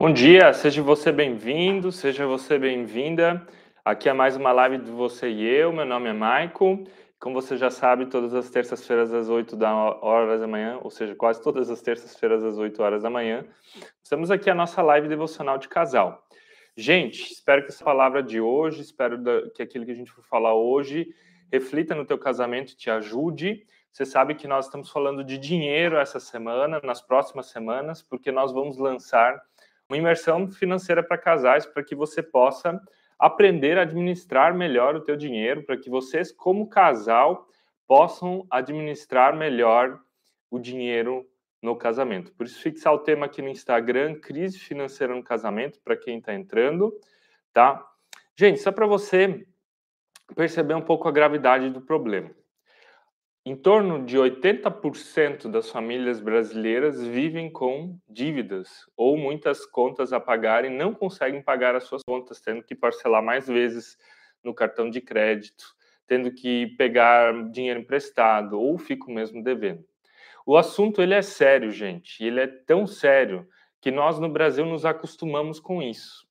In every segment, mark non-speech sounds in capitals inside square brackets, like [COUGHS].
Bom dia, seja você bem-vindo, seja você bem-vinda. Aqui é mais uma live de você e eu. Meu nome é Maico. Como você já sabe, todas as terças-feiras às 8 da hora da manhã, ou seja, quase todas as terças-feiras às 8 horas da manhã, estamos aqui a nossa live devocional de casal. Gente, espero que essa palavra de hoje, espero que aquilo que a gente for falar hoje reflita no teu casamento e te ajude. Você sabe que nós estamos falando de dinheiro essa semana, nas próximas semanas, porque nós vamos lançar uma imersão financeira para casais para que você possa aprender a administrar melhor o teu dinheiro, para que vocês como casal possam administrar melhor o dinheiro no casamento. Por isso fixar o tema aqui no Instagram, crise financeira no casamento, para quem está entrando, tá? Gente, só para você perceber um pouco a gravidade do problema. Em torno de 80% das famílias brasileiras vivem com dívidas ou muitas contas a pagar e não conseguem pagar as suas contas, tendo que parcelar mais vezes no cartão de crédito, tendo que pegar dinheiro emprestado ou ficam mesmo devendo. O assunto ele é sério, gente. Ele é tão sério que nós no Brasil nos acostumamos com isso.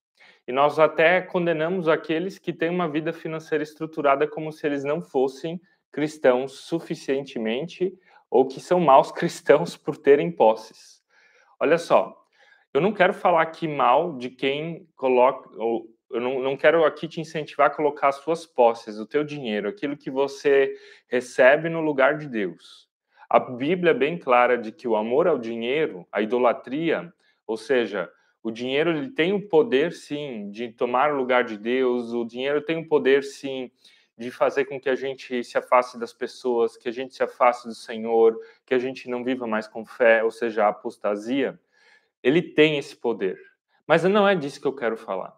E nós até condenamos aqueles que têm uma vida financeira estruturada como se eles não fossem cristãos suficientemente ou que são maus [LAUGHS] cristãos por terem posses. Olha só, eu não quero falar aqui mal de quem coloca, ou eu não, não quero aqui te incentivar a colocar as suas posses, o teu dinheiro, aquilo que você recebe no lugar de Deus. A Bíblia é bem clara de que o amor ao dinheiro, a idolatria, ou seja, o dinheiro ele tem o poder sim de tomar o lugar de Deus, o dinheiro tem o poder sim de fazer com que a gente se afaste das pessoas, que a gente se afaste do Senhor, que a gente não viva mais com fé, ou seja, a apostasia, ele tem esse poder. Mas não é disso que eu quero falar.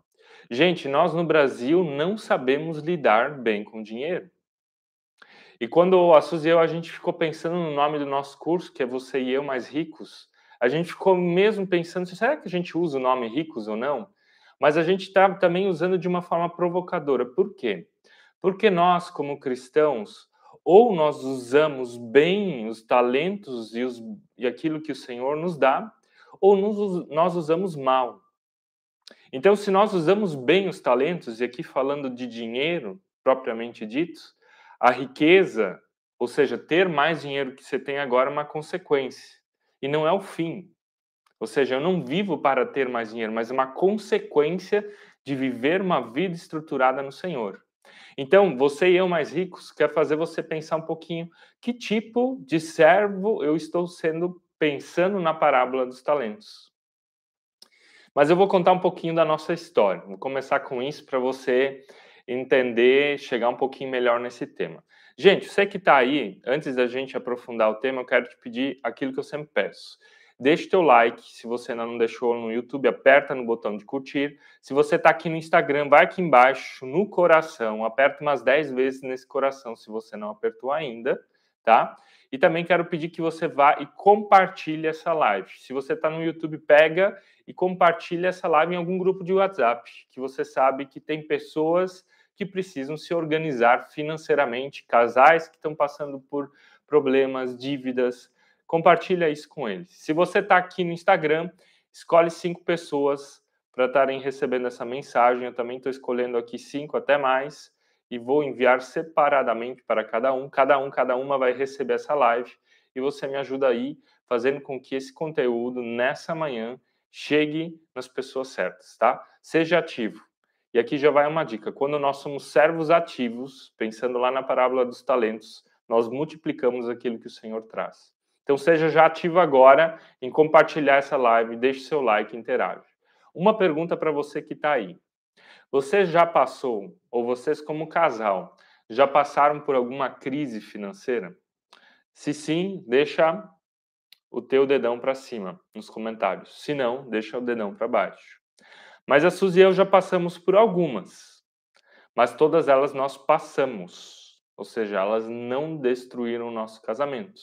Gente, nós no Brasil não sabemos lidar bem com dinheiro. E quando a Suzy e eu, a gente ficou pensando no nome do nosso curso, que é Você e Eu Mais Ricos, a gente ficou mesmo pensando, será que a gente usa o nome ricos ou não? Mas a gente está também usando de uma forma provocadora. Por quê? Porque nós, como cristãos, ou nós usamos bem os talentos e, os, e aquilo que o Senhor nos dá, ou nos, nós usamos mal. Então, se nós usamos bem os talentos, e aqui falando de dinheiro propriamente dito, a riqueza, ou seja, ter mais dinheiro que você tem agora é uma consequência, e não é o fim. Ou seja, eu não vivo para ter mais dinheiro, mas é uma consequência de viver uma vida estruturada no Senhor. Então, você e eu mais ricos quer fazer você pensar um pouquinho que tipo de servo eu estou sendo pensando na parábola dos talentos. Mas eu vou contar um pouquinho da nossa história. Vou começar com isso para você entender, chegar um pouquinho melhor nesse tema. Gente, você que está aí, antes da gente aprofundar o tema, eu quero te pedir aquilo que eu sempre peço. Deixe teu like, se você ainda não deixou no YouTube, aperta no botão de curtir. Se você está aqui no Instagram, vai aqui embaixo no coração, aperta umas 10 vezes nesse coração, se você não apertou ainda, tá? E também quero pedir que você vá e compartilhe essa live. Se você está no YouTube, pega e compartilhe essa live em algum grupo de WhatsApp, que você sabe que tem pessoas que precisam se organizar financeiramente, casais que estão passando por problemas, dívidas, compartilha isso com eles. Se você está aqui no Instagram, escolhe cinco pessoas para estarem recebendo essa mensagem. Eu também estou escolhendo aqui cinco até mais e vou enviar separadamente para cada um. Cada um, cada uma vai receber essa live e você me ajuda aí fazendo com que esse conteúdo nessa manhã chegue nas pessoas certas, tá? Seja ativo. E aqui já vai uma dica. Quando nós somos servos ativos, pensando lá na parábola dos talentos, nós multiplicamos aquilo que o Senhor traz. Então seja já ativo agora em compartilhar essa live, deixe seu like interage. Uma pergunta para você que está aí. Você já passou, ou vocês como casal, já passaram por alguma crise financeira? Se sim, deixa o teu dedão para cima nos comentários. Se não, deixa o dedão para baixo. Mas a Suzy e eu já passamos por algumas. Mas todas elas nós passamos. Ou seja, elas não destruíram o nosso casamento.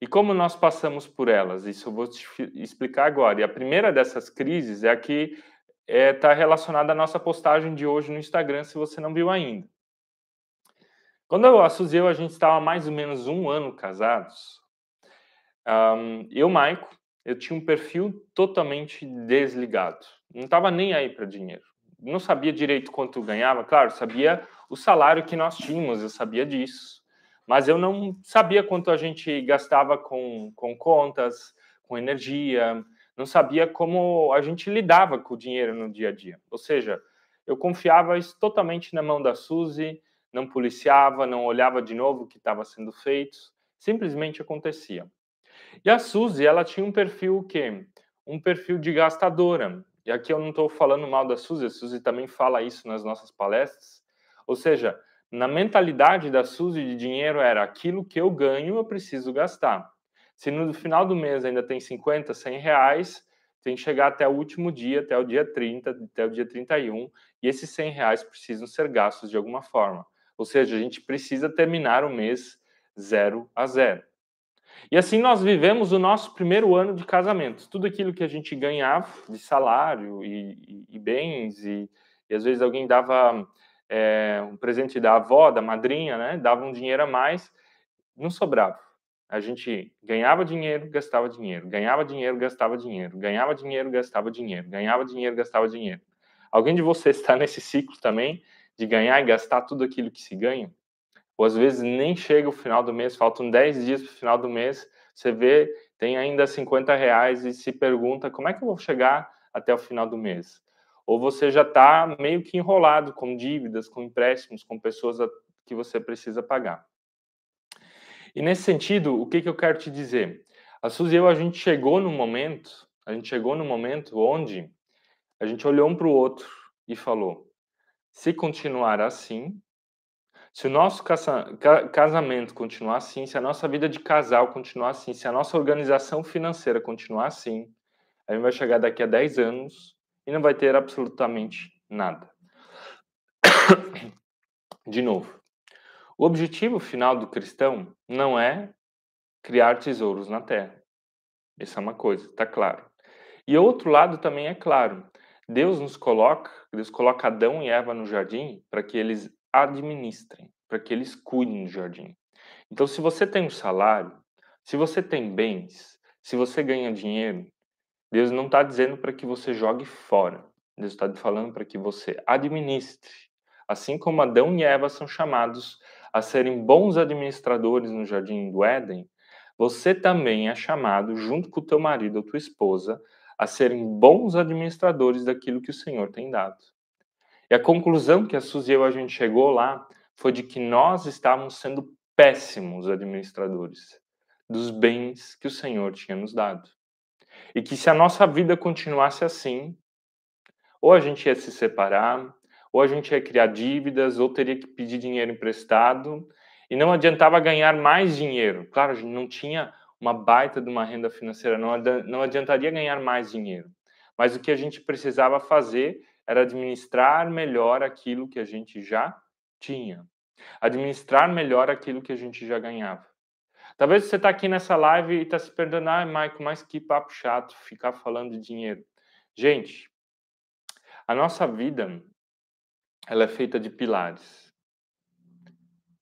E como nós passamos por elas? Isso eu vou te explicar agora. E a primeira dessas crises é a que está é, tá relacionada à nossa postagem de hoje no Instagram, se você não viu ainda. Quando eu, a Suzy e eu, a gente estava mais ou menos um ano casados, um, eu, Maico, eu tinha um perfil totalmente desligado. Não estava nem aí para dinheiro. Não sabia direito quanto ganhava, claro, sabia o salário que nós tínhamos, eu sabia disso. Mas eu não sabia quanto a gente gastava com, com contas, com energia, não sabia como a gente lidava com o dinheiro no dia a dia. Ou seja, eu confiava isso totalmente na mão da Suzy, não policiava, não olhava de novo o que estava sendo feito, simplesmente acontecia. E a Suzy, ela tinha um perfil o quê? Um perfil de gastadora. E aqui eu não estou falando mal da Suzy, a Suzy também fala isso nas nossas palestras. Ou seja, na mentalidade da Suzy de dinheiro era aquilo que eu ganho, eu preciso gastar. Se no final do mês ainda tem 50, 100 reais, tem que chegar até o último dia, até o dia 30, até o dia 31, e esses 100 reais precisam ser gastos de alguma forma. Ou seja, a gente precisa terminar o mês zero a zero. E assim nós vivemos o nosso primeiro ano de casamento. Tudo aquilo que a gente ganhava de salário e, e, e bens, e, e, às vezes alguém dava é, um presente da avó, da madrinha, né? Dava um dinheiro a mais, não sobrava. A gente ganhava dinheiro, gastava dinheiro, ganhava dinheiro, gastava dinheiro, ganhava dinheiro, gastava dinheiro, ganhava dinheiro, gastava dinheiro. Alguém de vocês está [LAUGHS] nesse ciclo também de ganhar e gastar tudo aquilo que se ganha? Ou às vezes nem chega o final do mês, faltam 10 dias para o final do mês, você vê, tem ainda 50 reais e se pergunta como é que eu vou chegar até o final do mês? Ou você já está meio que enrolado com dívidas, com empréstimos, com pessoas que você precisa pagar. E nesse sentido, o que, que eu quero te dizer? A Suzy e eu, a gente chegou no momento, a gente chegou no momento onde a gente olhou um para o outro e falou: se continuar assim, se o nosso casamento continuar assim, se a nossa vida de casal continuar assim, se a nossa organização financeira continuar assim, a gente vai chegar daqui a 10 anos e não vai ter absolutamente nada. [COUGHS] De novo, o objetivo final do cristão não é criar tesouros na terra. Essa é uma coisa, está claro. E outro lado também é claro. Deus nos coloca, Deus coloca Adão e Eva no jardim para que eles administrem, para que eles cuidem do jardim. Então, se você tem um salário, se você tem bens, se você ganha dinheiro, Deus não está dizendo para que você jogue fora. Deus está falando para que você administre. Assim como Adão e Eva são chamados a serem bons administradores no jardim do Éden, você também é chamado, junto com o teu marido ou tua esposa, a serem bons administradores daquilo que o Senhor tem dado. E a conclusão que a Suzy e eu a gente chegou lá foi de que nós estávamos sendo péssimos administradores dos bens que o Senhor tinha nos dado. E que se a nossa vida continuasse assim, ou a gente ia se separar, ou a gente ia criar dívidas, ou teria que pedir dinheiro emprestado, e não adiantava ganhar mais dinheiro. Claro, a gente não tinha uma baita de uma renda financeira, não, adiantaria ganhar mais dinheiro. Mas o que a gente precisava fazer era administrar melhor aquilo que a gente já tinha. Administrar melhor aquilo que a gente já ganhava. Talvez você está aqui nessa live e está se perguntando, ah, Maico, mas que papo chato ficar falando de dinheiro. Gente, a nossa vida, ela é feita de pilares.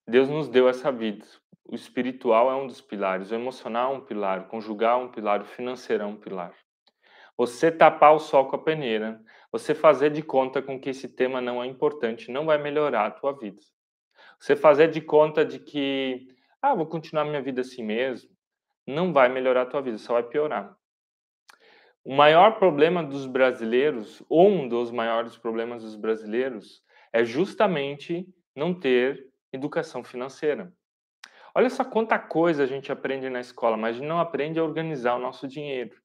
Deus nos deu essa vida o espiritual é um dos pilares, o emocional é um pilar, o conjugal é um pilar, o financeiro é um pilar. Você tapar o sol com a peneira, você fazer de conta com que esse tema não é importante, não vai melhorar a tua vida. Você fazer de conta de que, ah, vou continuar minha vida assim mesmo, não vai melhorar a tua vida, só vai piorar. O maior problema dos brasileiros, ou um dos maiores problemas dos brasileiros, é justamente não ter educação financeira. Olha só quanta coisa a gente aprende na escola, mas não aprende a organizar o nosso dinheiro.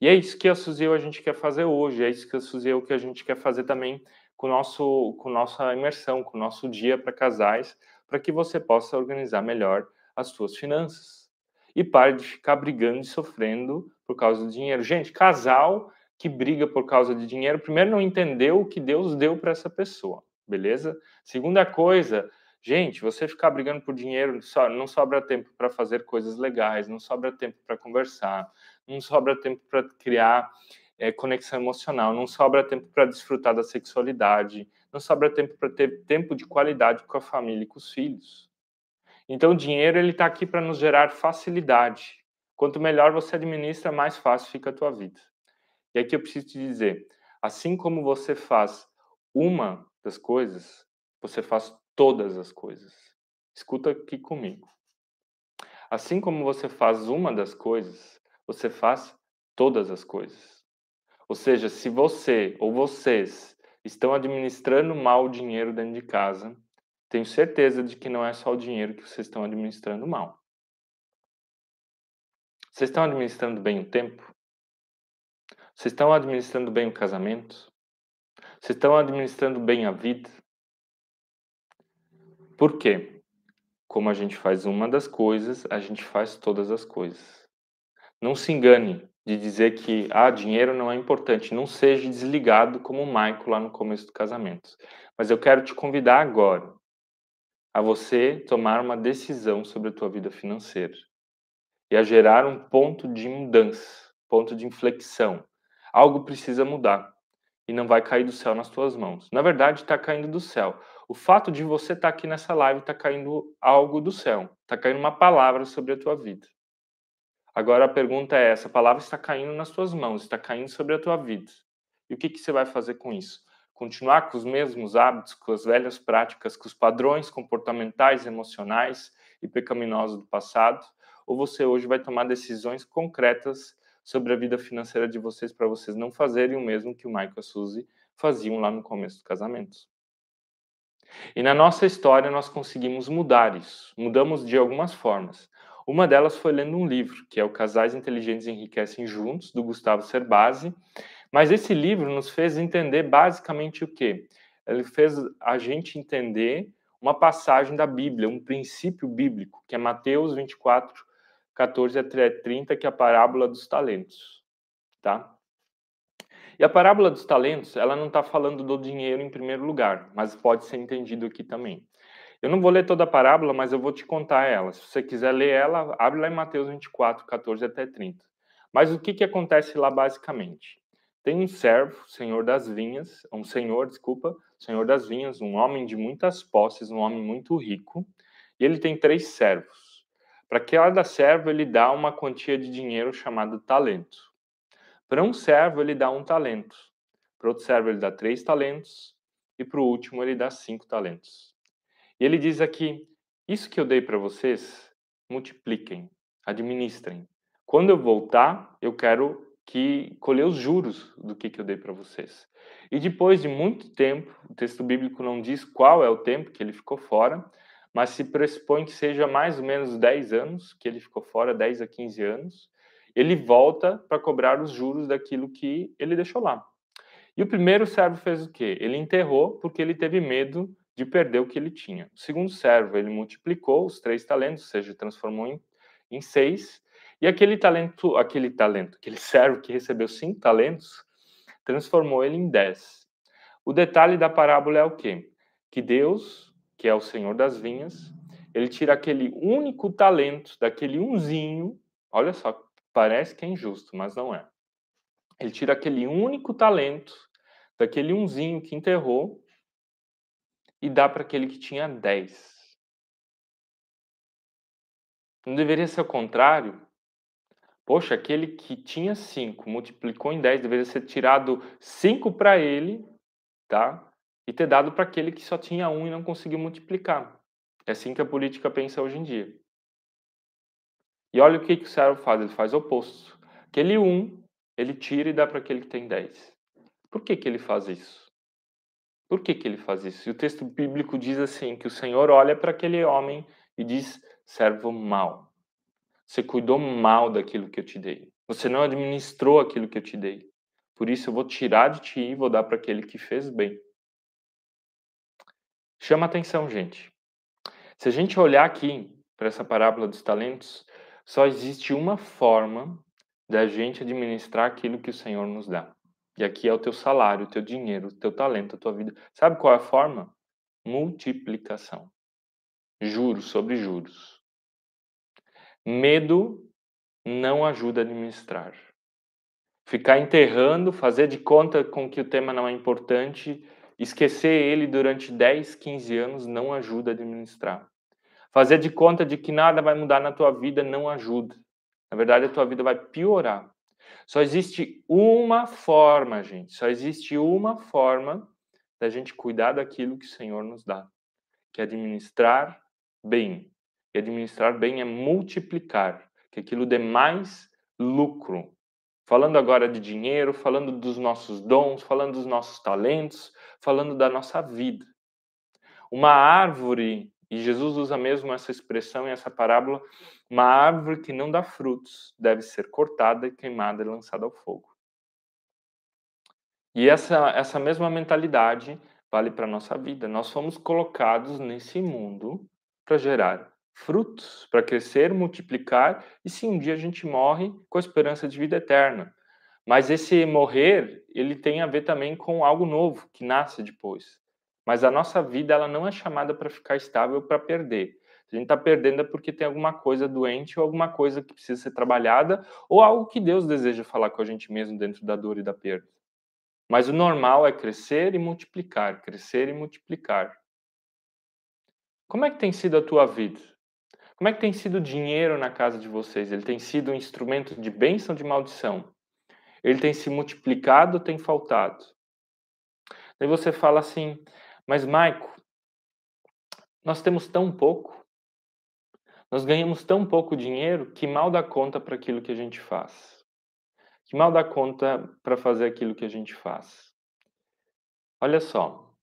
E é isso que a Suzy a gente quer fazer hoje, é isso que a Suzy que a gente quer fazer também com nosso com nossa imersão, com o nosso dia para casais, para que você possa organizar melhor as suas finanças. E pare de ficar brigando e sofrendo por causa do dinheiro. Gente, casal que briga por causa de dinheiro, primeiro não entendeu o que Deus deu para essa pessoa, beleza? Segunda coisa, Gente, você ficar brigando por dinheiro, não sobra tempo para fazer coisas legais, não sobra tempo para conversar, não sobra tempo para criar é, conexão emocional, não sobra tempo para desfrutar da sexualidade, não sobra tempo para ter tempo de qualidade com a família e com os filhos. Então, o dinheiro ele está aqui para nos gerar facilidade, Quanto melhor você administra, mais fácil fica a tua vida. E aqui eu preciso te dizer, assim como você faz uma das coisas, você faz todas as coisas. Escuta aqui comigo. Assim como você faz uma das coisas, você faz todas as coisas. Ou seja, se você ou vocês estão administrando mal o dinheiro dentro de casa, tenho certeza de que não é só o dinheiro que vocês estão administrando mal. Vocês estão administrando bem o tempo? Vocês estão administrando bem o casamento? Vocês estão administrando bem a vida? Por quê? Como a gente faz uma das coisas, a gente faz todas as coisas. Não se engane de dizer que ah, dinheiro não é importante. Não seja desligado como o Maico lá no começo do casamento. Mas eu quero te convidar agora a você tomar uma decisão sobre a tua vida financeira e a gerar um ponto de mudança, ponto de inflexão. Algo precisa mudar e não vai cair do céu nas tuas mãos. Na verdade, está caindo do céu. O fato de você estar tá aqui nessa live está caindo algo do céu, está caindo uma palavra sobre a tua vida. Agora a pergunta é: essa palavra está caindo nas tuas mãos, está caindo sobre a tua vida. E o que, que você vai fazer com isso? Continuar com os mesmos hábitos, com as velhas práticas, com os padrões comportamentais, emocionais e pecaminosos do passado? ou você hoje vai tomar decisões concretas sobre a vida financeira de vocês para vocês não fazerem o mesmo que o Michael e a Suzy faziam lá no começo do casamento. E na nossa história nós conseguimos mudar isso. Mudamos de algumas formas. Uma delas foi lendo um livro, que é o Casais Inteligentes Enriquecem Juntos, do Gustavo Cerbasi. Mas esse livro nos fez entender basicamente o quê? Ele fez a gente entender uma passagem da Bíblia, um princípio bíblico, que é Mateus 24, 14 a 30, que é a parábola dos talentos, tá? E a parábola dos talentos, ela não está falando do dinheiro em primeiro lugar, mas pode ser entendido aqui também. Eu não vou ler toda a parábola, mas eu vou te contar ela. Se você quiser ler ela, abre lá em Mateus 24, 14 até 30. Mas o que, que acontece lá basicamente? Tem um servo, senhor das vinhas, um senhor, desculpa, senhor das vinhas, um homem de muitas posses, um homem muito rico, e ele tem três servos. Para cada servo, ele dá uma quantia de dinheiro chamado talento. Para um servo, ele dá um talento. Para outro servo, ele dá três talentos. E para o último, ele dá cinco talentos. Ele diz aqui: Isso que eu dei para vocês, multipliquem, administrem. Quando eu voltar, eu quero que colher os juros do que, que eu dei para vocês. E depois de muito tempo, o texto bíblico não diz qual é o tempo que ele ficou fora, mas se pressupõe que seja mais ou menos 10 anos, que ele ficou fora, 10 a 15 anos, ele volta para cobrar os juros daquilo que ele deixou lá. E o primeiro servo fez o quê? Ele enterrou porque ele teve medo de perder o que ele tinha. O segundo servo, ele multiplicou os três talentos, ou seja, transformou em, em seis, e aquele talento, aquele talento, aquele servo que recebeu cinco talentos, transformou ele em dez. O detalhe da parábola é o quê? Que Deus que é o Senhor das vinhas, ele tira aquele único talento daquele unzinho, olha só, parece que é injusto, mas não é. Ele tira aquele único talento daquele unzinho que enterrou e dá para aquele que tinha dez. Não deveria ser o contrário? Poxa, aquele que tinha cinco multiplicou em dez, deveria ser tirado cinco para ele, tá? e ter dado para aquele que só tinha um e não conseguiu multiplicar. É assim que a política pensa hoje em dia. E olha o que, que o servo faz, ele faz o oposto. Aquele um, ele tira e dá para aquele que tem dez. Por que, que ele faz isso? Por que, que ele faz isso? E o texto bíblico diz assim, que o Senhor olha para aquele homem e diz, servo mau. Você cuidou mal daquilo que eu te dei. Você não administrou aquilo que eu te dei. Por isso eu vou tirar de ti e vou dar para aquele que fez bem. Chama atenção, gente. Se a gente olhar aqui para essa parábola dos talentos, só existe uma forma da gente administrar aquilo que o Senhor nos dá. E aqui é o teu salário, o teu dinheiro, o teu talento, a tua vida. Sabe qual é a forma? Multiplicação. Juros sobre juros. Medo não ajuda a administrar. Ficar enterrando, fazer de conta com que o tema não é importante, Esquecer ele durante 10, 15 anos não ajuda a administrar. Fazer de conta de que nada vai mudar na tua vida não ajuda Na verdade, a tua vida vai piorar. Só existe uma forma, gente. Só existe uma forma da gente cuidar daquilo que o Senhor nos dá, que é administrar bem. E administrar bem é multiplicar, que aquilo dê mais lucro. Falando agora de dinheiro, falando dos nossos dons, falando dos nossos talentos, falando da nossa vida. Uma árvore, e Jesus usa mesmo essa expressão e essa parábola, uma árvore que não dá frutos deve ser cortada queimada e lançada ao fogo. E essa, essa mesma mentalidade vale para a nossa vida. Nós fomos colocados nesse mundo para gerar frutos, para crescer, multiplicar, e se um dia a gente morre com a esperança de vida eterna. Mas esse morrer, ele tem a ver também com algo novo que nasce depois. Mas a nossa vida, ela não é chamada para ficar estável para perder. A gente está perdendo é porque tem alguma coisa doente ou alguma coisa que precisa ser trabalhada ou algo que Deus deseja falar com a gente mesmo dentro da dor e da perda. Mas o normal é crescer e multiplicar, crescer e multiplicar. Como é que tem sido a tua vida? Como é que tem sido o dinheiro na casa de vocês? Ele tem sido um instrumento de bênção de maldição? Ele tem se multiplicado ou tem faltado? Daí você fala assim, mas Maico, nós temos tão pouco, nós ganhamos tão pouco dinheiro que mal dá conta para aquilo que a gente faz. Que mal dá conta para fazer aquilo que a gente faz. Olha só.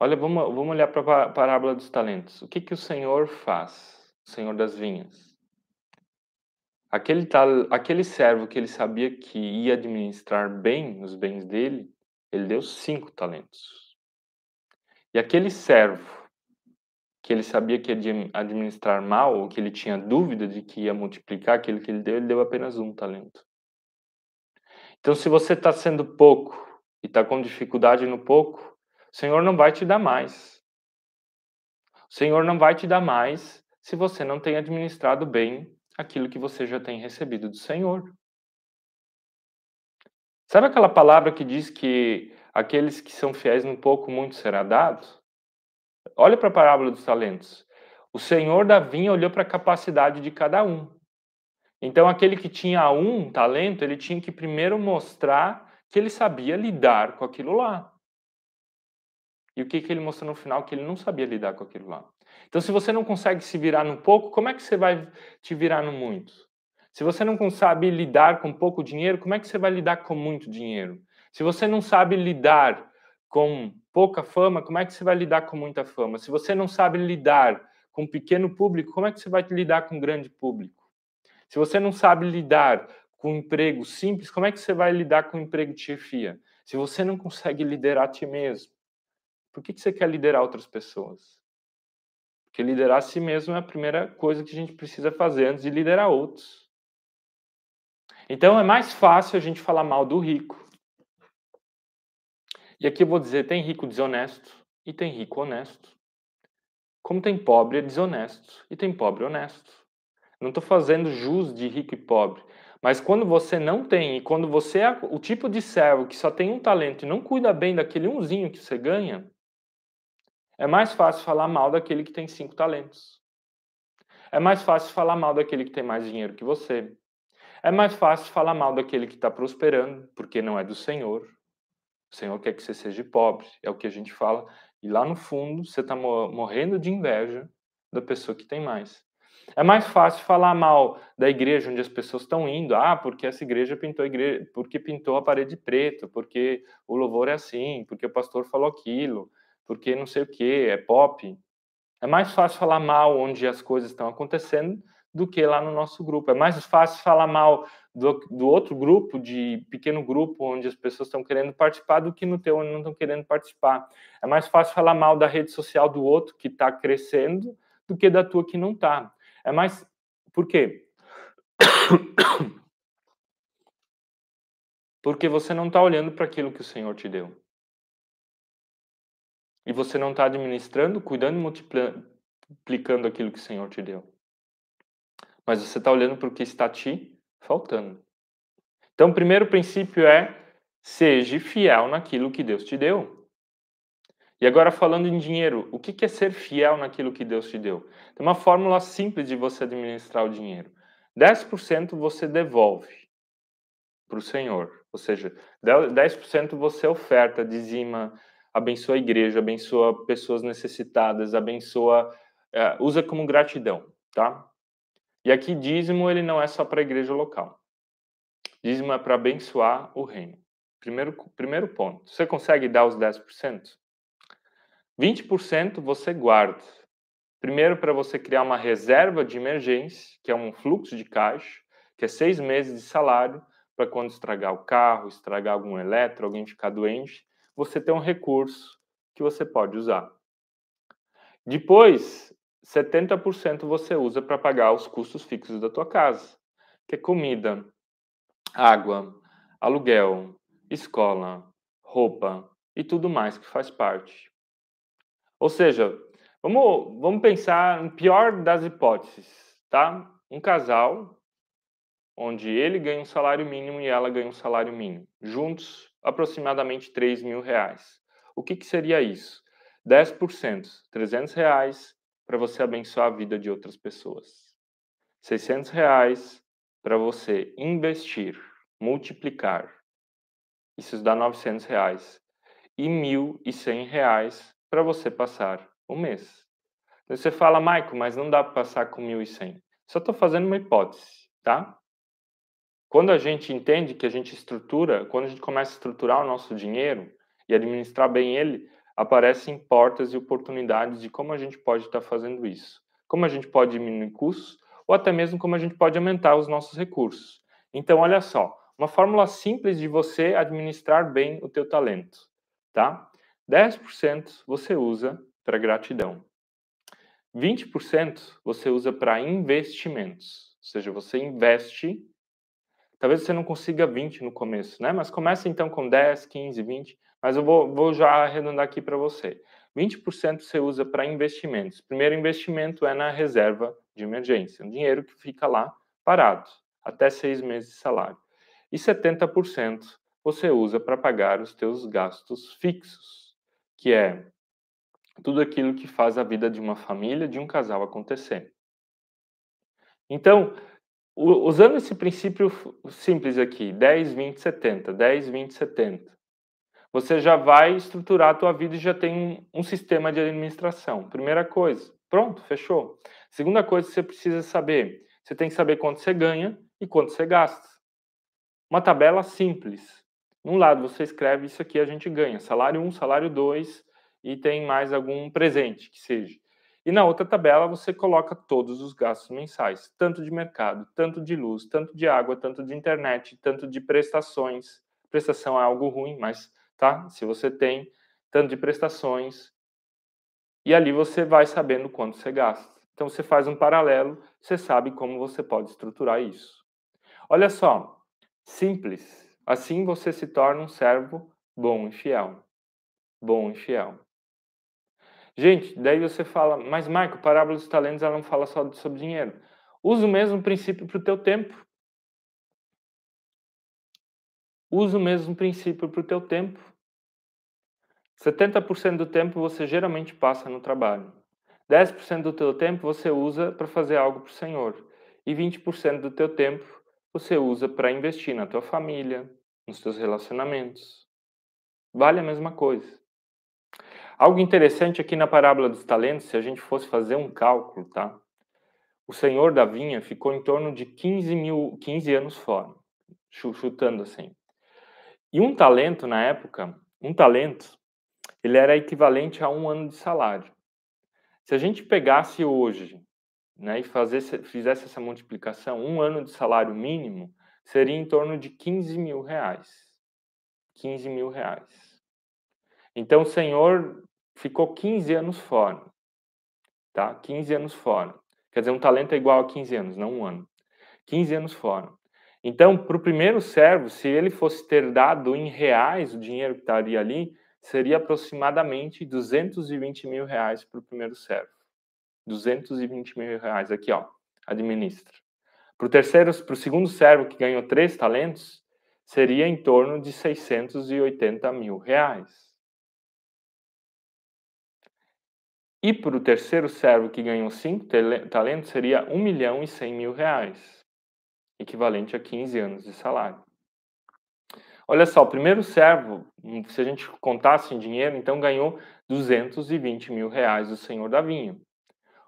Olha, vamos, vamos olhar para a parábola dos talentos. O que, que o Senhor faz? senhor das vinhas. Aquele, tal, aquele servo que ele sabia que ia administrar bem os bens dele, ele deu cinco talentos. E aquele servo que ele sabia que ia administrar mal, ou que ele tinha dúvida de que ia multiplicar aquilo que ele deu, ele deu apenas um talento. Então, se você está sendo pouco e está com dificuldade no pouco, o Senhor não vai te dar mais. O Senhor não vai te dar mais se você não tem administrado bem aquilo que você já tem recebido do Senhor. Sabe aquela palavra que diz que aqueles que são fiéis no pouco, muito será dado? Olha para a parábola dos talentos. O Senhor da vinha olhou para a capacidade de cada um. Então, aquele que tinha um talento, ele tinha que primeiro mostrar que ele sabia lidar com aquilo lá. E o que, que ele mostrou no final? Que ele não sabia lidar com aquilo lá. Então, se você não consegue se virar no pouco, como é que você vai te virar no muito? Se você não sabe lidar com pouco dinheiro, como é que você vai lidar com muito dinheiro? Se você não sabe lidar com pouca fama, como é que você vai lidar com muita fama? Se você não sabe lidar com pequeno público, como é que você vai lidar com grande público? Se você não sabe lidar com emprego simples, como é que você vai lidar com emprego de chefia? Se você não consegue liderar a ti mesmo, por que você quer liderar outras pessoas? Porque liderar a si mesmo é a primeira coisa que a gente precisa fazer antes de liderar outros. Então é mais fácil a gente falar mal do rico. E aqui eu vou dizer: tem rico desonesto e tem rico honesto. Como tem pobre desonesto e tem pobre honesto. Não estou fazendo jus de rico e pobre. Mas quando você não tem, e quando você é o tipo de servo que só tem um talento e não cuida bem daquele umzinho que você ganha, é mais fácil falar mal daquele que tem cinco talentos. É mais fácil falar mal daquele que tem mais dinheiro que você. É mais fácil falar mal daquele que está prosperando, porque não é do Senhor. O Senhor quer que você seja pobre, é o que a gente fala. E lá no fundo, você está morrendo de inveja da pessoa que tem mais. É mais fácil falar mal da igreja onde as pessoas estão indo. Ah, porque essa igreja pintou a igreja, porque pintou a parede preto, porque o louvor é assim, porque o pastor falou aquilo, porque não sei o que, é pop. É mais fácil falar mal onde as coisas estão acontecendo do que lá no nosso grupo. É mais fácil falar mal do, do outro grupo, de pequeno grupo, onde as pessoas estão querendo participar, do que no teu onde não estão querendo participar. É mais fácil falar mal da rede social do outro que está crescendo do que da tua que não está. É mais. Por quê? [COUGHS] Porque você não está olhando para aquilo que o Senhor te deu e você não está administrando, cuidando e multiplicando aquilo que o Senhor te deu. Mas você está olhando para o que está te faltando. Então, o primeiro princípio é seja fiel naquilo que Deus te deu. E agora, falando em dinheiro, o que é ser fiel naquilo que Deus te deu? Tem uma fórmula simples de você administrar o dinheiro. 10% você devolve para o Senhor. Ou seja, 10% você oferta, dizima, abençoa a igreja, abençoa pessoas necessitadas, abençoa, é, usa como gratidão, tá? E aqui dízimo ele não é só para a igreja local. Dízimo é para abençoar o reino. Primeiro, primeiro ponto. Você consegue dar os 10%? 20% você guarda. Primeiro, para você criar uma reserva de emergência, que é um fluxo de caixa, que é seis meses de salário, para quando estragar o carro, estragar algum eletro, alguém ficar doente, você ter um recurso que você pode usar. Depois, 70% você usa para pagar os custos fixos da tua casa, que é comida, água, aluguel, escola, roupa e tudo mais que faz parte. Ou seja, vamos, vamos pensar no pior das hipóteses, tá? Um casal onde ele ganha um salário mínimo e ela ganha um salário mínimo, juntos aproximadamente 3 mil reais. O que, que seria isso? 10%, 300 reais para você abençoar a vida de outras pessoas. 600 reais para você investir, multiplicar. Isso dá 900 reais. E 1.100 reais para você passar o mês. Você fala, Maico, mas não dá para passar com 1.100. Só estou fazendo uma hipótese, tá? Quando a gente entende que a gente estrutura, quando a gente começa a estruturar o nosso dinheiro e administrar bem ele, aparecem portas e oportunidades de como a gente pode estar fazendo isso. Como a gente pode diminuir custos ou até mesmo como a gente pode aumentar os nossos recursos. Então, olha só, uma fórmula simples de você administrar bem o teu talento, tá? 10% você usa para gratidão. 20% você usa para investimentos, ou seja, você investe Talvez você não consiga 20 no começo, né? Mas começa então com 10, 15, 20. Mas eu vou, vou já arredondar aqui para você. 20% você usa para investimentos. Primeiro investimento é na reserva de emergência, um dinheiro que fica lá parado, até seis meses de salário. E 70% você usa para pagar os teus gastos fixos, que é tudo aquilo que faz a vida de uma família, de um casal acontecer. Então, usando esse princípio simples aqui, 10, 20, 70, 10, 20, 70, você já vai estruturar a tua vida e já tem um, um sistema de administração. Primeira coisa, pronto, fechou. Segunda coisa que você precisa saber, você tem que saber quanto você ganha e quanto você gasta. Uma tabela simples. Num lado você escreve isso aqui a gente ganha, salário 1, salário 2 e tem mais algum presente que seja. E na outra tabela você coloca todos os gastos mensais, tanto de mercado, tanto de luz, tanto de água, tanto de internet, tanto de prestações. Prestação é algo ruim, mas tá? Se você tem tanto de prestações, e ali você vai sabendo quanto você gasta. Então você faz um paralelo, você sabe como você pode estruturar isso. Olha só, simples. Assim você se torna um servo bom e fiel. Bom e fiel. Gente, daí você fala, mas Marco, parábola dos talentos ela não fala só sobre dinheiro. Usa o mesmo princípio para o teu tempo. Usa o mesmo princípio para o teu tempo. 70% do tempo você geralmente passa no trabalho. 10% do teu tempo você usa para fazer algo para o Senhor. E 20% do teu tempo você usa para investir na tua família, nos teus relacionamentos. Vale a mesma coisa. Algo interessante aqui na parábola dos talentos, se a gente fosse fazer um cálculo, tá? O senhor da vinha ficou em torno de 15, mil, 15 anos fora, chutando assim. E um talento na época, um talento, ele era equivalente a um ano de salário. Se a gente pegasse hoje né, e fazesse, fizesse essa multiplicação, um ano de salário mínimo seria em torno de 15 mil reais. 15 mil reais. Então o Senhor ficou 15 anos fora. Tá? 15 anos fora. Quer dizer, um talento é igual a 15 anos, não um ano. 15 anos fora. Então, para o primeiro servo, se ele fosse ter dado em reais o dinheiro que estaria ali, seria aproximadamente 220 mil reais para o primeiro servo. 220 mil reais aqui, ó, administra. Para o terceiro, para o segundo servo que ganhou três talentos, seria em torno de 680 mil reais. E para o terceiro servo que ganhou cinco talentos seria 1 milhão e 100 mil reais. equivalente a 15 anos de salário. Olha só, o primeiro servo, hum, se a gente contasse em dinheiro, então ganhou 220 mil reais do senhor da vinha.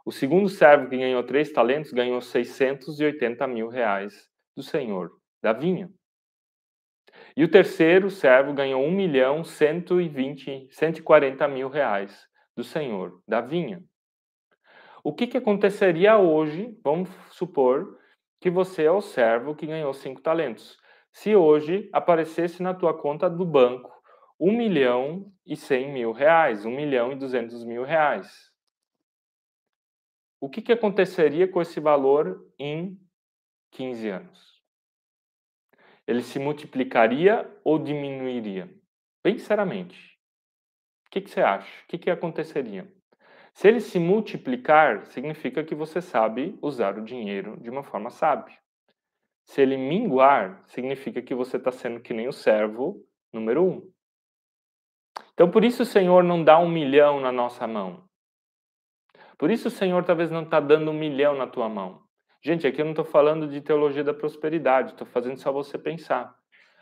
O segundo servo, que ganhou três talentos, ganhou 680 mil reais do senhor da vinha. E o terceiro servo ganhou 1 milhão 120, 140 mil reais do senhor da vinha. O que, que aconteceria hoje? Vamos supor que você é o servo que ganhou cinco talentos. Se hoje aparecesse na tua conta do banco 1 milhão e 100 mil reais, 1 milhão e 200 mil reais. O que, que aconteceria com esse valor em 15 anos? Ele se multiplicaria ou diminuiria? Bem sinceramente. O que, que você acha? O que, que aconteceria? Se ele se multiplicar, significa que você sabe usar o dinheiro de uma forma sábia. Se ele minguar, significa que você está sendo que nem o servo número um. Então, por isso o Senhor não dá um milhão na nossa mão. Por isso o Senhor talvez não está dando um milhão na tua mão. Gente, aqui eu não estou falando de teologia da prosperidade, estou fazendo só você pensar.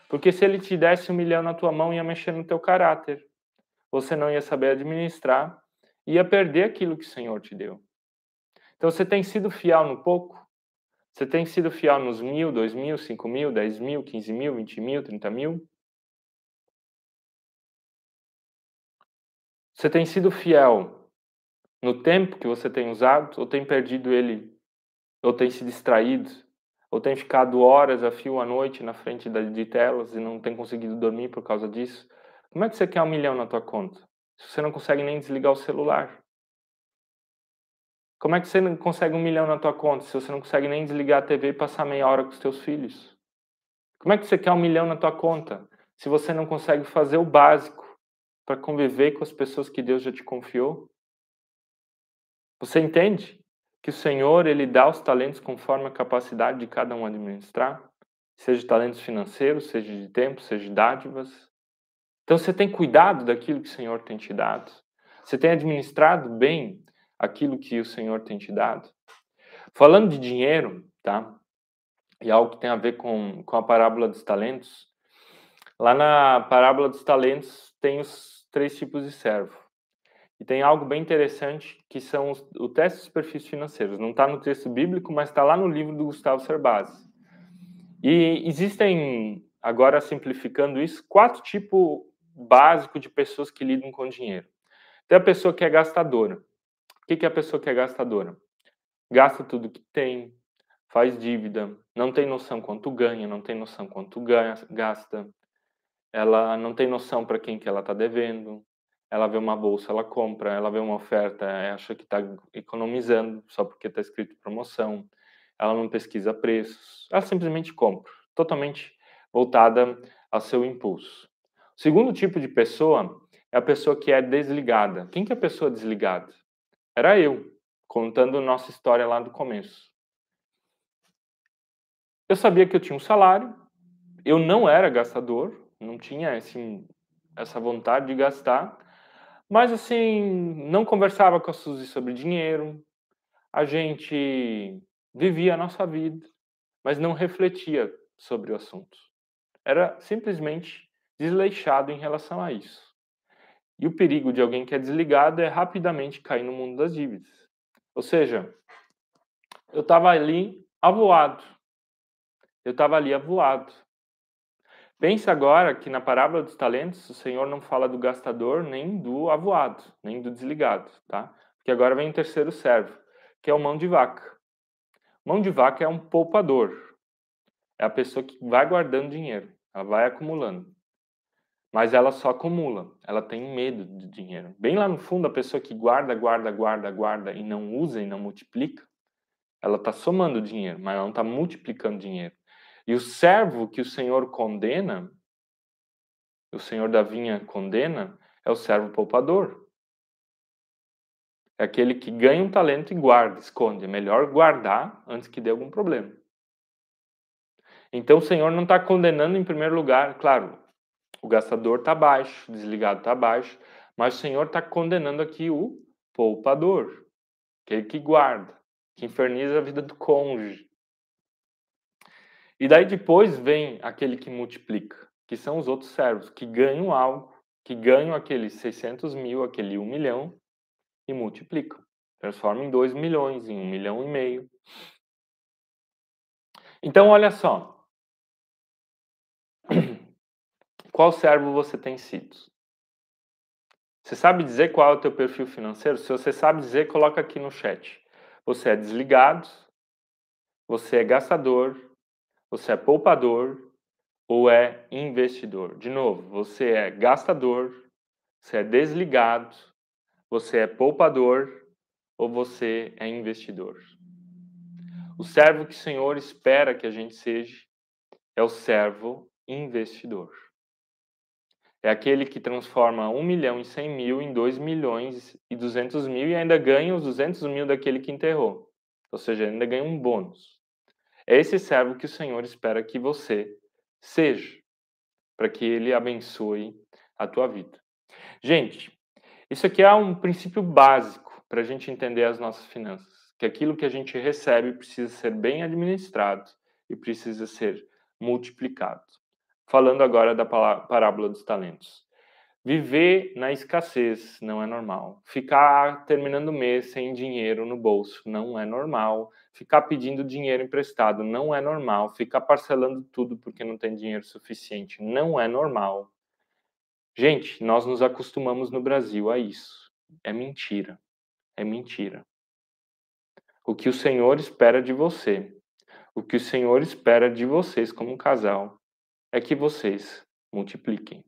Porque se ele te desse um milhão na tua mão, ia mexer no teu caráter. Você não ia saber administrar, ia perder aquilo que o Senhor te deu. Então você tem sido fiel no pouco? Você tem sido fiel nos mil, dois mil, cinco mil, dez mil, quinze mil, vinte mil, trinta mil? Você tem sido fiel no tempo que você tem usado ou tem perdido ele, ou tem se distraído, ou tem ficado horas a fio à noite na frente de telas e não tem conseguido dormir por causa disso? Como é que você quer um milhão na tua conta? Se você não consegue nem desligar o celular. Como é que você não consegue um milhão na tua conta se você não consegue nem desligar a TV e passar meia hora com os teus filhos? Como é que você quer um milhão na tua conta se você não consegue fazer o básico para conviver com as pessoas que Deus já te confiou? Você entende que o Senhor ele dá os talentos conforme a capacidade de cada um administrar, seja talentos financeiros, seja de tempo, seja dádivas. Então você tem cuidado daquilo que o Senhor tem te dado. Você tem administrado bem aquilo que o Senhor tem te dado. Falando de dinheiro, tá? E algo que tem a ver com, com a parábola dos talentos. Lá na parábola dos talentos tem os três tipos de servo. E tem algo bem interessante que são os, o teste dos perfis financeiros. Não está no texto bíblico, mas está lá no livro do Gustavo Cerbasi. E existem, agora simplificando isso, quatro tipos básicos de pessoas que lidam com dinheiro. Tem a pessoa que é gastadora. Que, que é a pessoa que é gastadora? Gasta tudo que tem, faz dívida, não tem noção quanto ganha, não tem noção quanto ganha, gasta, ela não tem noção para quem que ela está devendo, ela vê uma bolsa, ela compra, ela vê uma oferta, acha que está economizando só porque está escrito promoção, ela não pesquisa preços, ela simplesmente compra, totalmente voltada ao seu impulso. O segundo tipo de pessoa é a pessoa que é desligada. Quem que é a pessoa desligada? Era eu, contando nossa história lá do começo. Eu sabia que eu tinha um salário, eu não era gastador, não tinha esse, essa vontade de gastar, mas assim, não conversava com a Suzy sobre dinheiro, a gente vivia a nossa vida, mas não refletia sobre o assunto. Era simplesmente desleixado em relação a isso. E o perigo de alguém que é desligado é rapidamente cair no mundo das dívidas. Ou seja, eu estava ali avoado. Eu estava ali avoado. Pensa agora que na parábola dos talentos o Senhor não fala do gastador nem do avoado, nem do desligado, tá? Porque agora vem o terceiro servo, que é o mão de vaca. Mão de vaca é um poupador. É a pessoa que vai guardando dinheiro, ela vai acumulando. Mas ela só acumula, ela tem medo de dinheiro. Bem lá no fundo, a pessoa que guarda, guarda, guarda, guarda e não usa e não multiplica, ela está somando dinheiro, mas ela não está multiplicando dinheiro. E o servo que o Senhor condena, o Senhor da vinha condena, é o servo poupador. É aquele que ganha um talento e guarda, esconde. É melhor guardar antes que dê algum problema. Então o Senhor não está condenando em primeiro lugar, claro, o gastador está baixo, desligado está baixo, mas o Senhor está condenando aqui o poupador, aquele que guarda, que inferniza a vida do cônjuge, E daí depois vem aquele que multiplica, que são os outros servos, que ganham algo, que ganham aqueles 600 mil, aquele 1 milhão e multiplicam. Transformam em 2 milhões, em 1 milhão e meio. Então, olha só. Qual servo você tem sido? Você sabe dizer qual é o teu perfil financeiro? Se você sabe dizer, coloca aqui no chat. Você é desligado? Você é gastador? Você é poupador ou é investidor? De novo, você é gastador, você é desligado, você é poupador ou você é investidor? O servo que o Senhor espera que a gente seja é o servo investidor. É aquele que transforma 1 milhão e 100 mil em 2 milhões e 200 mil e ainda ganha os 200 mil daquele que enterrou. Ou seja, ainda ganha um bônus. É esse servo que o Senhor espera que você seja, para que ele abençoe a tua vida. Gente, isso aqui é um princípio básico para a gente entender as nossas finanças, que aquilo que a gente recebe precisa ser bem administrado e precisa ser multiplicado. Falando agora da parábola dos talentos. Viver na escassez não é normal. Ficar terminando o mês sem dinheiro no bolso não é normal. Ficar pedindo dinheiro emprestado não é normal. Ficar parcelando tudo porque não tem dinheiro suficiente não é normal. Gente, nós nos acostumamos no Brasil a isso. É mentira. É mentira. O que o Senhor espera de você, o que o Senhor espera de vocês como um casal, é que vocês multipliquem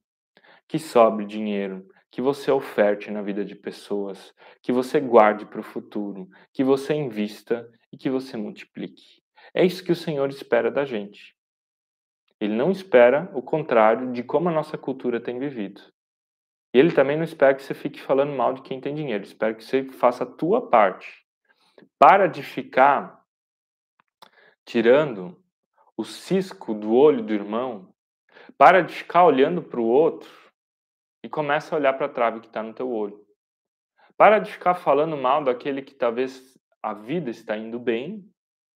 que sobre dinheiro, que você oferte na vida de pessoas, que você guarde para o futuro, que você invista e que você multiplique. É isso que o Senhor espera da gente. Ele não espera o contrário de como a nossa cultura tem vivido. E ele também não espera que você fique falando mal de quem tem dinheiro, espera que você faça a tua parte. Para de ficar tirando o cisco do olho do irmão, para de ficar olhando para o outro e começa a olhar para a trave que está no teu olho. Para de ficar falando mal daquele que talvez a vida está indo bem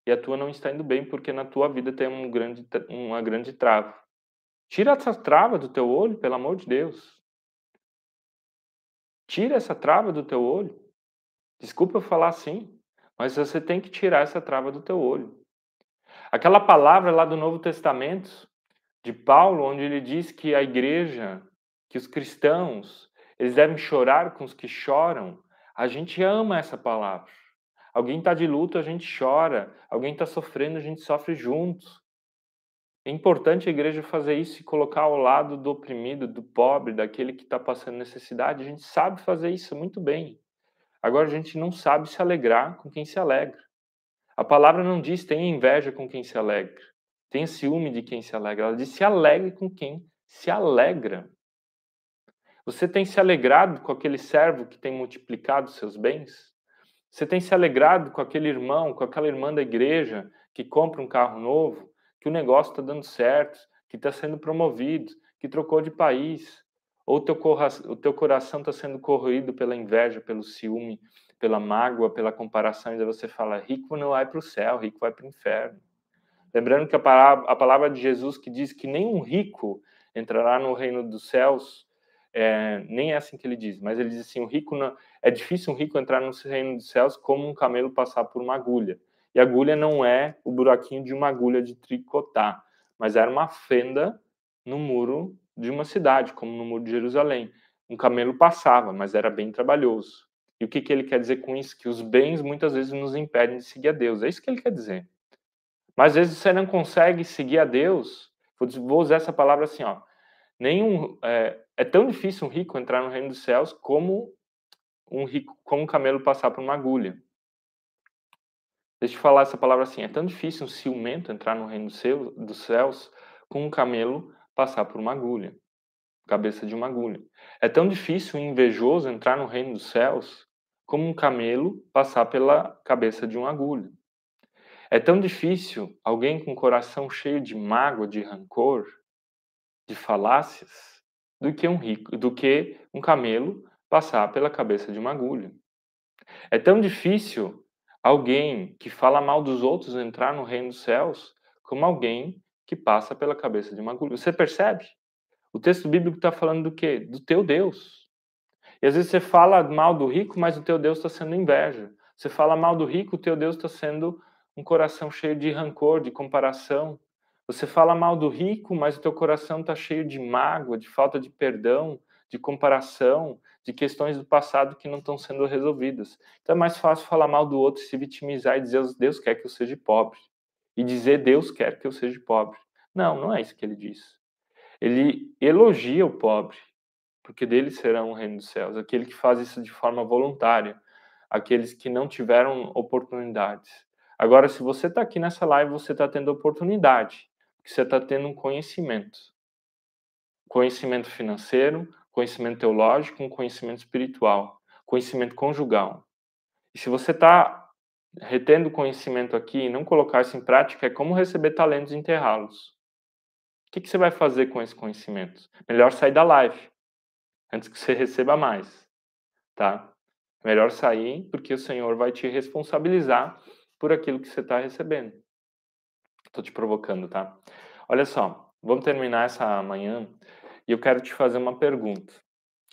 e a tua não está indo bem porque na tua vida tem um grande, uma grande trava. Tira essa trava do teu olho, pelo amor de Deus. Tira essa trava do teu olho. Desculpa eu falar assim, mas você tem que tirar essa trava do teu olho. Aquela palavra lá do Novo Testamento de Paulo, onde ele diz que a igreja que os cristãos, eles devem chorar com os que choram. A gente ama essa palavra. Alguém está de luto, a gente chora. Alguém está sofrendo, a gente sofre junto. É importante a igreja fazer isso e colocar ao lado do oprimido, do pobre, daquele que está passando necessidade. A gente sabe fazer isso muito bem. Agora a gente não sabe se alegrar com quem se alegra. A palavra não diz tenha inveja com quem se alegra, tenha ciúme de quem se alegra. Ela diz se alegre com quem se alegra. Você tem se alegrado com aquele servo que tem multiplicado seus bens? Você tem se alegrado com aquele irmão, com aquela irmã da igreja que compra um carro novo, que o negócio está dando certo, que está sendo promovido, que trocou de país? Ou teu o teu coração está sendo corroído pela inveja, pelo ciúme, pela mágoa, pela comparação, e você fala: rico não vai para o céu, rico vai para o inferno. Lembrando que a palavra, a palavra de Jesus que diz que nenhum rico entrará no reino dos céus é, nem é assim que ele diz, mas ele diz assim: o rico não, é difícil um rico entrar no reino dos céus como um camelo passar por uma agulha. E agulha não é o buraquinho de uma agulha de tricotar, mas era uma fenda no muro de uma cidade, como no muro de Jerusalém. Um camelo passava, mas era bem trabalhoso. E o que, que ele quer dizer com isso? Que os bens muitas vezes nos impedem de seguir a Deus. É isso que ele quer dizer. Mas às vezes você não consegue seguir a Deus. Vou usar essa palavra assim, ó nenhum é, é, tão difícil um rico entrar no reino dos céus como um rico, como um camelo passar por uma agulha. Deixa eu falar essa palavra assim: é tão difícil um ciumento entrar no reino dos céus como um camelo passar por uma agulha, cabeça de uma agulha. É tão difícil um invejoso entrar no reino dos céus como um camelo passar pela cabeça de uma agulha. É tão difícil alguém com coração cheio de mágoa, de rancor, de falácias do que um rico, do que um camelo passar pela cabeça de uma agulha. É tão difícil alguém que fala mal dos outros entrar no reino dos céus como alguém que passa pela cabeça de uma agulha. Você percebe? O texto bíblico está falando do quê? Do teu Deus. E às vezes você fala mal do rico, mas o teu Deus está sendo inveja. Você fala mal do rico, o teu Deus está sendo um coração cheio de rancor, de comparação. Você fala mal do rico, mas o teu coração está cheio de mágoa, de falta de perdão, de comparação, de questões do passado que não estão sendo resolvidas. Então é mais fácil falar mal do outro, se vitimizar e dizer Deus quer que eu seja pobre. E dizer Deus quer que eu seja pobre. Não, não é isso que ele diz. Ele elogia o pobre, porque dele será o reino dos céus. Aquele que faz isso de forma voluntária, aqueles que não tiveram oportunidades. Agora, se você está aqui nessa live, você está tendo oportunidade, você está tendo um conhecimento. Conhecimento financeiro, conhecimento teológico, um conhecimento espiritual, conhecimento conjugal. E se você está retendo conhecimento aqui e não colocar isso em prática, é como receber talentos e enterrá-los. O que, que você vai fazer com esse conhecimento? Melhor sair da live, antes que você receba mais, tá? Melhor sair, porque o Senhor vai te responsabilizar por aquilo que você está recebendo. Estou te provocando, tá? Olha só, vamos terminar essa manhã e eu quero te fazer uma pergunta.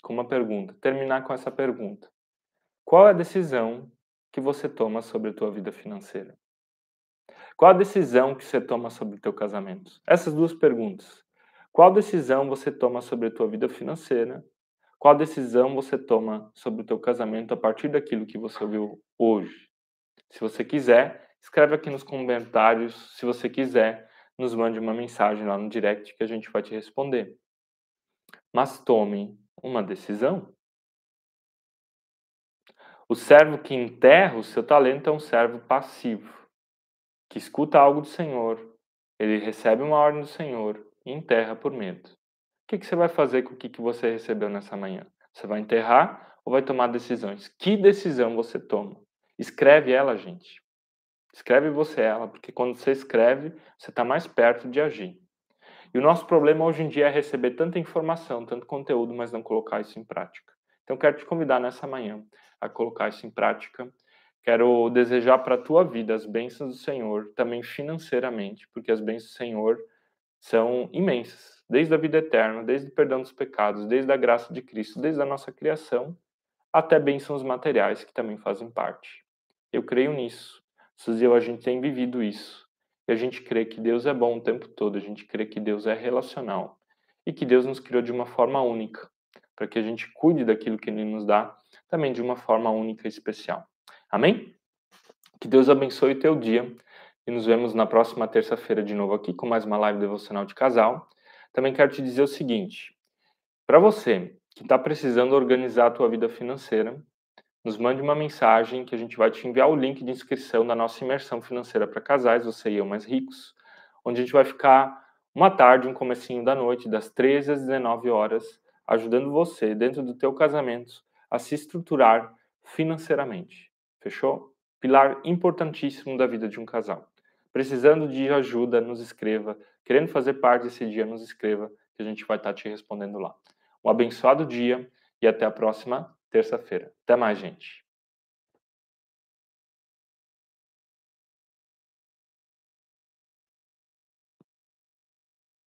Com uma pergunta. Terminar com essa pergunta. Qual é a decisão que você toma sobre a tua vida financeira? Qual a decisão que você toma sobre o teu casamento? Essas duas perguntas. Qual decisão você toma sobre a tua vida financeira? Qual decisão você toma sobre o teu casamento a partir daquilo que você ouviu hoje? Se você quiser, escreve aqui nos comentários. Se você quiser, nos mande uma mensagem lá no direct que a gente vai te responder mas tome uma decisão. O servo que enterra o seu talento é um servo passivo, que escuta algo do Senhor, ele recebe uma ordem do Senhor e enterra por medo. O que, você vai fazer com o que você recebeu nessa manhã? Você vai enterrar ou vai tomar decisões? Que decisão você toma? Escreve ela, gente. Escreve você ela, porque quando você escreve, você está mais perto de agir. E o nosso problema hoje em dia é receber tanta informação, tanto conteúdo, mas não colocar isso em prática. Então, quero te convidar nessa manhã a colocar isso em prática. Quero desejar para a tua vida as bênçãos do Senhor, também financeiramente, porque as bênçãos do Senhor são imensas, desde a vida eterna, desde o perdão dos pecados, desde a graça de Cristo, desde a nossa criação, até bênçãos materiais que também fazem parte. Eu creio nisso. Suzy, a gente tem vivido isso e a gente crê que Deus é bom o tempo todo, a gente crê que Deus é relacional e que Deus nos criou de uma forma única, para que a gente cuide daquilo que Ele nos dá também de uma forma única e especial. Amém? Que Deus abençoe o teu dia e nos vemos na próxima terça-feira de novo aqui com mais uma live devocional de casal. Também quero te dizer o seguinte: para você que está precisando organizar a tua vida financeira, nos mande uma mensagem que a gente vai te enviar o link de inscrição da nossa imersão financeira para casais, você e eu mais ricos, onde a gente vai ficar uma tarde, um comecinho da noite, das 13 às 19 horas, ajudando você dentro do teu casamento a se estruturar financeiramente. Fechou? Pilar importantíssimo da vida de um casal. Precisando de ajuda, nos escreva. Querendo fazer parte desse dia, nos escreva, que a gente vai estar te respondendo lá. Um abençoado dia e até a próxima terça-feira. Até mais, gente.